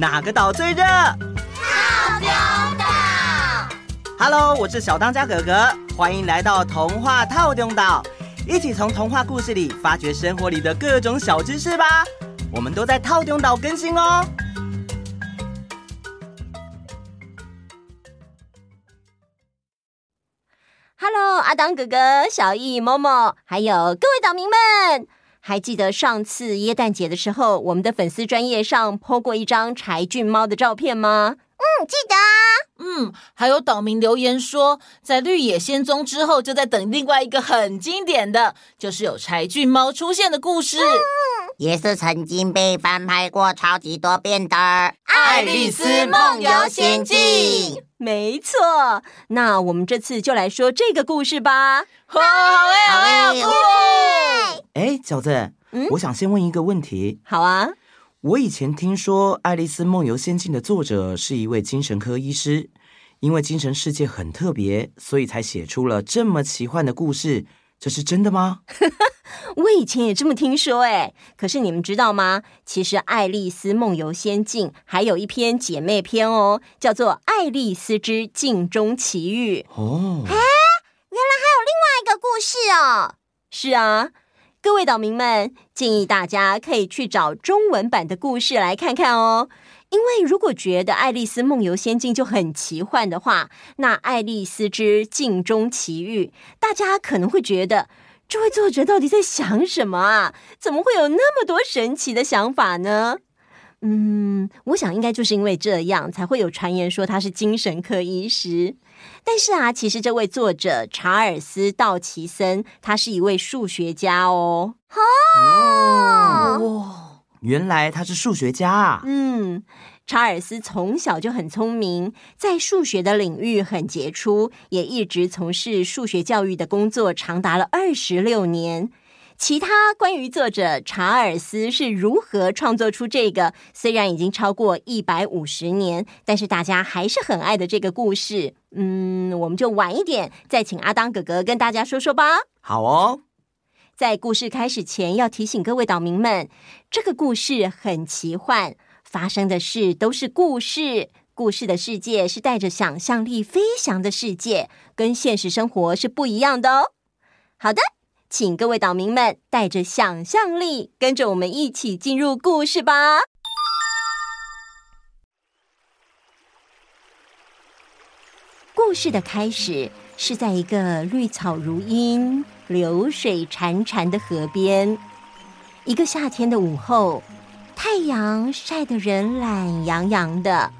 哪个岛最热？套丢岛。Hello，我是小当家哥哥，欢迎来到童话套丢岛，一起从童话故事里发掘生活里的各种小知识吧。我们都在套丢岛更新哦。Hello，阿当哥哥、小艺、某某，还有各位岛民们，还记得上次耶诞节的时候，我们的粉丝专业上 po 过一张柴郡猫的照片吗？嗯，记得啊。嗯，还有岛民留言说，在绿野仙踪之后，就在等另外一个很经典的，就是有柴郡猫出现的故事。嗯也是曾经被翻拍过超级多遍的《爱丽丝梦游仙境》。没错，那我们这次就来说这个故事吧。好哎，好哎，好！哎，小子，嗯，我想先问一个问题。好啊，我以前听说《爱丽丝梦游仙境》的作者是一位精神科医师，因为精神世界很特别，所以才写出了这么奇幻的故事。这是真的吗？我以前也这么听说诶，可是你们知道吗？其实《爱丽丝梦游仙境》还有一篇姐妹篇哦，叫做《爱丽丝之镜中奇遇》哦。哎，原来还有另外一个故事哦。是啊，各位岛民们，建议大家可以去找中文版的故事来看看哦。因为如果觉得《爱丽丝梦游仙境》就很奇幻的话，那《爱丽丝之镜中奇遇》，大家可能会觉得这位作者到底在想什么啊？怎么会有那么多神奇的想法呢？嗯，我想应该就是因为这样，才会有传言说他是精神科医师。但是啊，其实这位作者查尔斯·道奇森，他是一位数学家哦。哦。哦原来他是数学家啊！嗯，查尔斯从小就很聪明，在数学的领域很杰出，也一直从事数学教育的工作，长达了二十六年。其他关于作者查尔斯是如何创作出这个虽然已经超过一百五十年，但是大家还是很爱的这个故事，嗯，我们就晚一点再请阿当哥哥跟大家说说吧。好哦。在故事开始前，要提醒各位岛民们，这个故事很奇幻，发生的事都是故事，故事的世界是带着想象力飞翔的世界，跟现实生活是不一样的哦。好的，请各位岛民们带着想象力，跟着我们一起进入故事吧。故事的开始是在一个绿草如茵，流水潺潺的河边，一个夏天的午后，太阳晒得人懒洋洋的。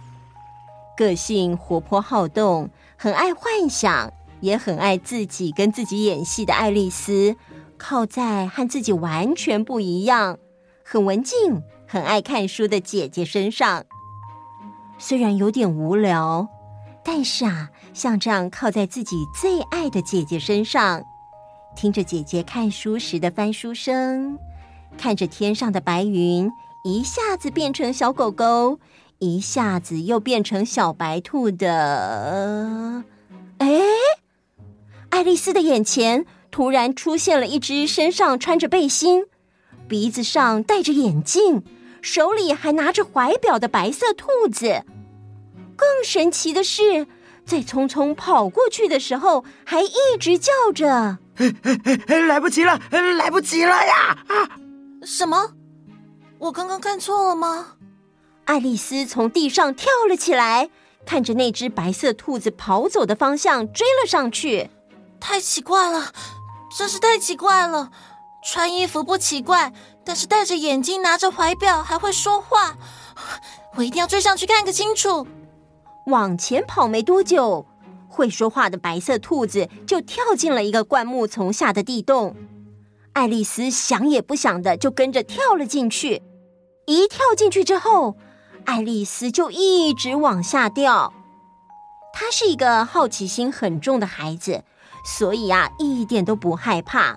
个性活泼好动，很爱幻想，也很爱自己跟自己演戏的爱丽丝，靠在和自己完全不一样、很文静、很爱看书的姐姐身上。虽然有点无聊，但是啊，像这样靠在自己最爱的姐姐身上。听着姐姐看书时的翻书声，看着天上的白云一下子变成小狗狗，一下子又变成小白兔的。哎，爱丽丝的眼前突然出现了一只身上穿着背心、鼻子上戴着眼镜、手里还拿着怀表的白色兔子。更神奇的是，在匆匆跑过去的时候，还一直叫着。来不及了，来不及了呀！啊，什么？我刚刚看错了吗？爱丽丝从地上跳了起来，看着那只白色兔子跑走的方向追了上去。太奇怪了，真是太奇怪了！穿衣服不奇怪，但是戴着眼镜、拿着怀表还会说话，我一定要追上去看个清楚。往前跑没多久。会说话的白色兔子就跳进了一个灌木丛下的地洞，爱丽丝想也不想的就跟着跳了进去。一跳进去之后，爱丽丝就一直往下掉。她是一个好奇心很重的孩子，所以啊，一点都不害怕。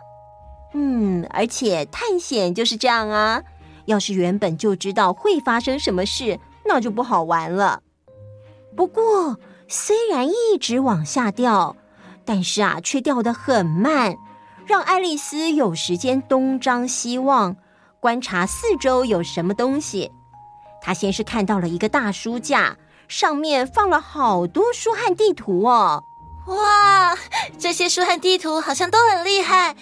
嗯，而且探险就是这样啊，要是原本就知道会发生什么事，那就不好玩了。不过，虽然一直往下掉，但是啊，却掉得很慢，让爱丽丝有时间东张西望，观察四周有什么东西。她先是看到了一个大书架，上面放了好多书和地图哦。哇，这些书和地图好像都很厉害，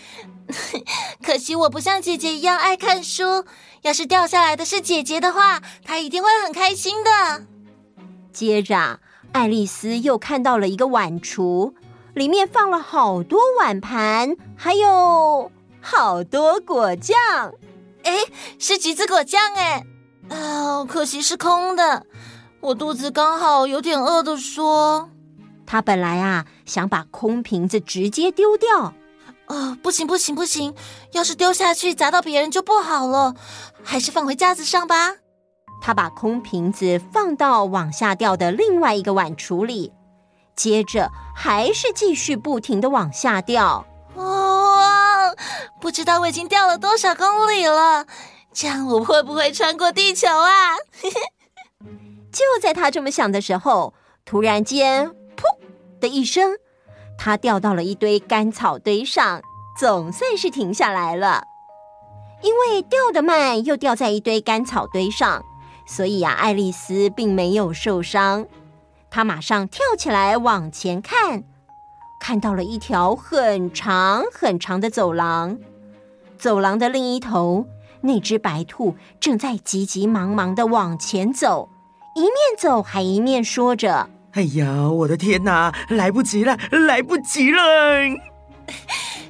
可惜我不像姐姐一样爱看书。要是掉下来的是姐姐的话，她一定会很开心的。接着，爱丽丝又看到了一个碗橱，里面放了好多碗盘，还有好多果酱。哎，是橘子果酱哎！啊，可惜是空的。我肚子刚好有点饿的说。他本来啊想把空瓶子直接丢掉，啊、呃，不行不行不行，要是丢下去砸到别人就不好了，还是放回架子上吧。他把空瓶子放到往下掉的另外一个碗橱里，接着还是继续不停的往下掉。哇，不知道我已经掉了多少公里了，这样我会不会穿过地球啊？就在他这么想的时候，突然间。的一声，他掉到了一堆干草堆上，总算是停下来了。因为掉得慢，又掉在一堆干草堆上，所以啊，爱丽丝并没有受伤。她马上跳起来往前看，看到了一条很长很长的走廊。走廊的另一头，那只白兔正在急急忙忙的往前走，一面走还一面说着。哎呀，我的天哪，来不及了，来不及了！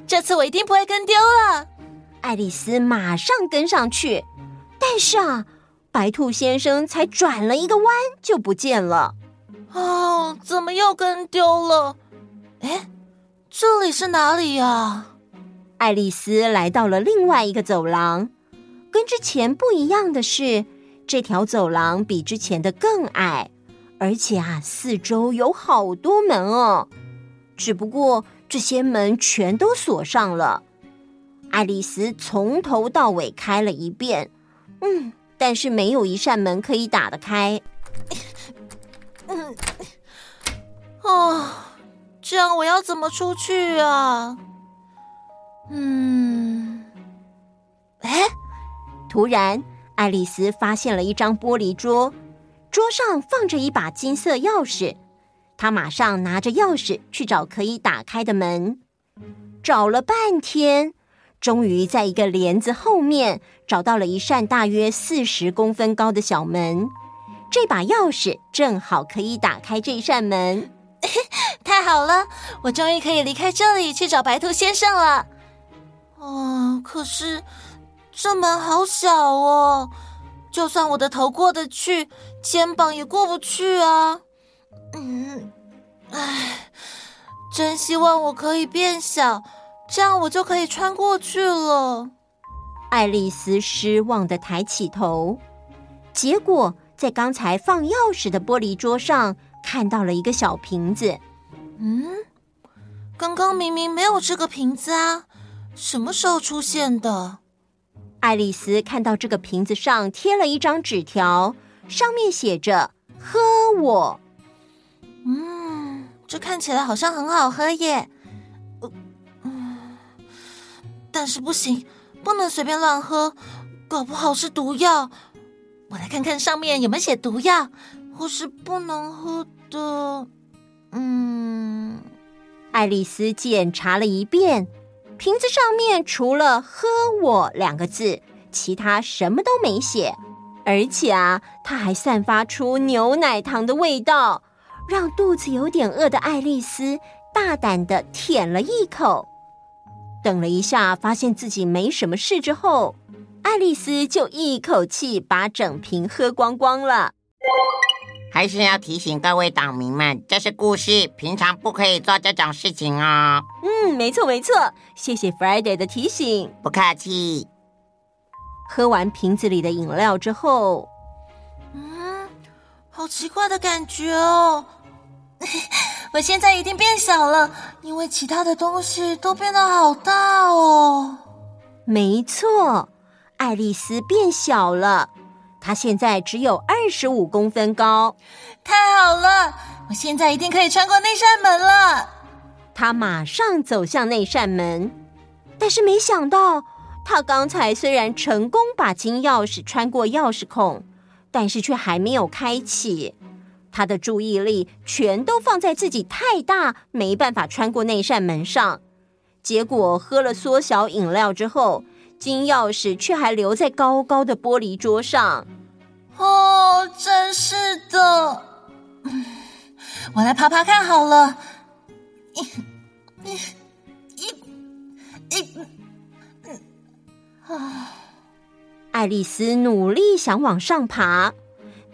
这次我一定不会跟丢了。爱丽丝马上跟上去，但是啊，白兔先生才转了一个弯就不见了。哦，怎么又跟丢了？哎，这里是哪里呀？爱丽丝来到了另外一个走廊，跟之前不一样的是，这条走廊比之前的更矮。而且啊，四周有好多门哦，只不过这些门全都锁上了。爱丽丝从头到尾开了一遍，嗯，但是没有一扇门可以打得开。嗯，哦，这样我要怎么出去啊？嗯，哎，突然，爱丽丝发现了一张玻璃桌。桌上放着一把金色钥匙，他马上拿着钥匙去找可以打开的门，找了半天，终于在一个帘子后面找到了一扇大约四十公分高的小门。这把钥匙正好可以打开这扇门。太好了，我终于可以离开这里去找白兔先生了。哦，可是这门好小哦。就算我的头过得去，肩膀也过不去啊！嗯，唉，真希望我可以变小，这样我就可以穿过去了。爱丽丝失望的抬起头，结果在刚才放钥匙的玻璃桌上看到了一个小瓶子。嗯，刚刚明明没有这个瓶子啊，什么时候出现的？爱丽丝看到这个瓶子上贴了一张纸条，上面写着“喝我”。嗯，这看起来好像很好喝耶。嗯，但是不行，不能随便乱喝，搞不好是毒药。我来看看上面有没有写毒药，或是不能喝的。嗯，爱丽丝检查了一遍。瓶子上面除了“喝我”两个字，其他什么都没写。而且啊，它还散发出牛奶糖的味道，让肚子有点饿的爱丽丝大胆的舔了一口。等了一下，发现自己没什么事之后，爱丽丝就一口气把整瓶喝光光了。还是要提醒各位党民们，这是故事，平常不可以做这种事情哦。嗯，没错没错，谢谢 Friday 的提醒，不客气。喝完瓶子里的饮料之后，嗯，好奇怪的感觉哦。我现在一定变小了，因为其他的东西都变得好大哦。没错，爱丽丝变小了。她现在只有二十五公分高，太好了！我现在一定可以穿过那扇门了。她马上走向那扇门，但是没想到，他刚才虽然成功把金钥匙穿过钥匙孔，但是却还没有开启。他的注意力全都放在自己太大，没办法穿过那扇门上。结果喝了缩小饮料之后，金钥匙却还留在高高的玻璃桌上。哦，真是的！我来爬爬看好了。一、一、一、一……啊！爱丽丝努力想往上爬，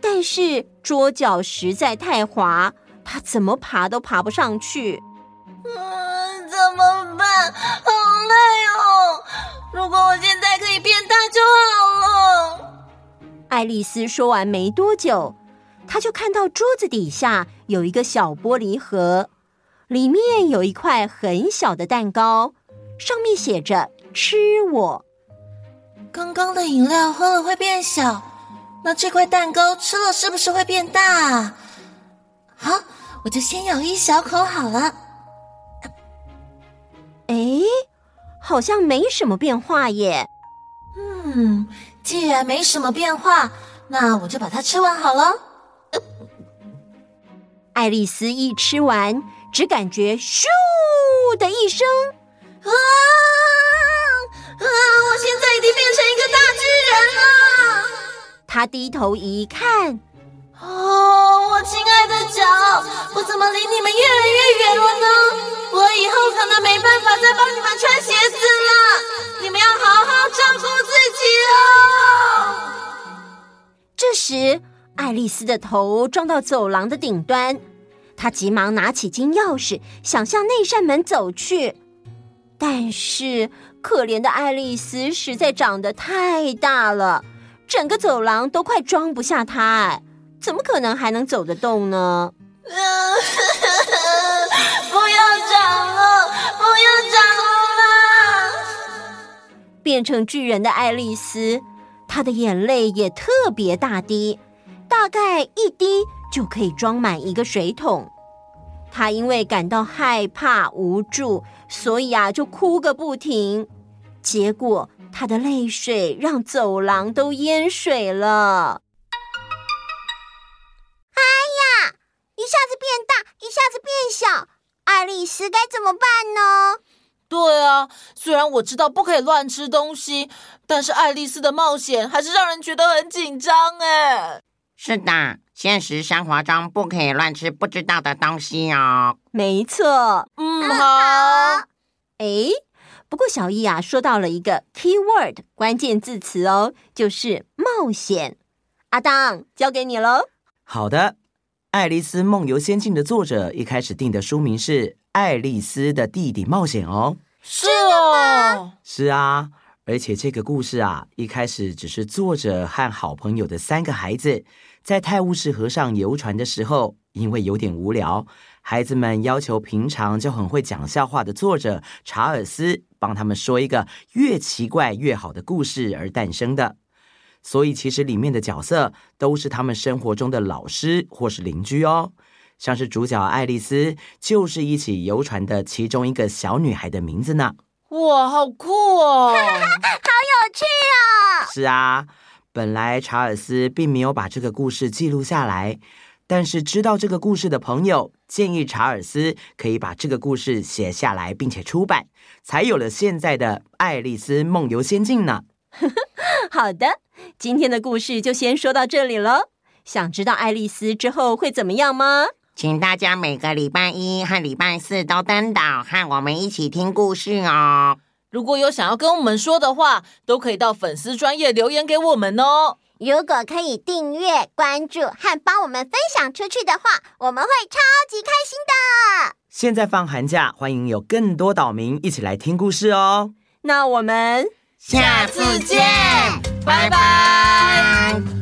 但是桌脚实在太滑，她怎么爬都爬不上去。嗯，怎么办？好累哦！如果我现在可以变大就好了。爱丽丝说完没多久，她就看到桌子底下有一个小玻璃盒，里面有一块很小的蛋糕，上面写着“吃我”。刚刚的饮料喝了会变小，那这块蛋糕吃了是不是会变大？好，我就先咬一小口好了。哎，好像没什么变化耶。嗯，既然没什么变化，那我就把它吃完好了。爱丽丝一吃完，只感觉咻的一声，他低头一看，哦，我亲爱的脚，我怎么离你们越来越远了呢？我以后可能没办法再帮你们穿鞋子了。你们要好好照顾自己哦。这时，爱丽丝的头撞到走廊的顶端，她急忙拿起金钥匙，想向那扇门走去，但是。可怜的爱丽丝实在长得太大了，整个走廊都快装不下他，哎，怎么可能还能走得动呢？不要长了，不要长了！变成巨人的爱丽丝，她的眼泪也特别大滴，大概一滴就可以装满一个水桶。她因为感到害怕无助，所以啊，就哭个不停。结果，他的泪水让走廊都淹水了。哎呀，一下子变大，一下子变小，爱丽丝该怎么办呢？对啊，虽然我知道不可以乱吃东西，但是爱丽丝的冒险还是让人觉得很紧张哎。是的，现实生活中不可以乱吃不知道的东西哦。没错，嗯，好。哎。不过小易啊，说到了一个 key word 关键字词哦，就是冒险。阿当，交给你喽。好的，《爱丽丝梦游仙境》的作者一开始定的书名是《爱丽丝的弟弟冒险》哦。是哦，是啊，而且这个故事啊，一开始只是作者和好朋友的三个孩子在泰晤士河上游船的时候，因为有点无聊。孩子们要求平常就很会讲笑话的作者查尔斯帮他们说一个越奇怪越好的故事而诞生的。所以其实里面的角色都是他们生活中的老师或是邻居哦。像是主角爱丽丝就是一起游船的其中一个小女孩的名字呢。哇，好酷哦！好有趣哦！是啊，本来查尔斯并没有把这个故事记录下来。但是知道这个故事的朋友建议查尔斯可以把这个故事写下来，并且出版，才有了现在的《爱丽丝梦游仙境》呢。好的，今天的故事就先说到这里了。想知道爱丽丝之后会怎么样吗？请大家每个礼拜一和礼拜四都登岛和我们一起听故事哦。如果有想要跟我们说的话，都可以到粉丝专业留言给我们哦。如果可以订阅、关注和帮我们分享出去的话，我们会超级开心的。现在放寒假，欢迎有更多岛民一起来听故事哦。那我们下次见，拜拜。